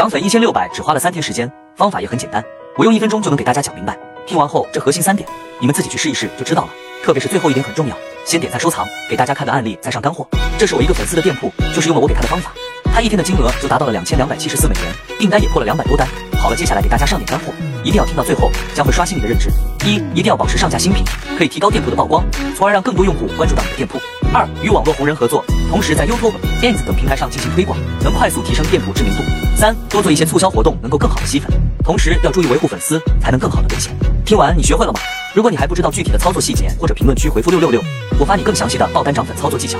涨粉一千六百只花了三天时间，方法也很简单，我用一分钟就能给大家讲明白。听完后，这核心三点，你们自己去试一试就知道了。特别是最后一点很重要，先点赞收藏，给大家看个案例，再上干货。这是我一个粉丝的店铺，就是用了我给他的方法，他一天的金额就达到了两千两百七十四美元，订单也破了两百多单。好了，接下来给大家上点干货，一定要听到最后，将会刷新你的认知。一，一定要保持上架新品，可以提高店铺的曝光，从而让更多用户关注到你的店铺。二，与网络红人合作，同时在 YouTube、Ins 等平台上进行推广，能快速提升店铺知名度。三，多做一些促销活动，能够更好的吸粉，同时要注意维护粉丝，才能更好的变现。听完你学会了吗？如果你还不知道具体的操作细节，或者评论区回复六六六，我发你更详细的爆单涨粉操作技巧。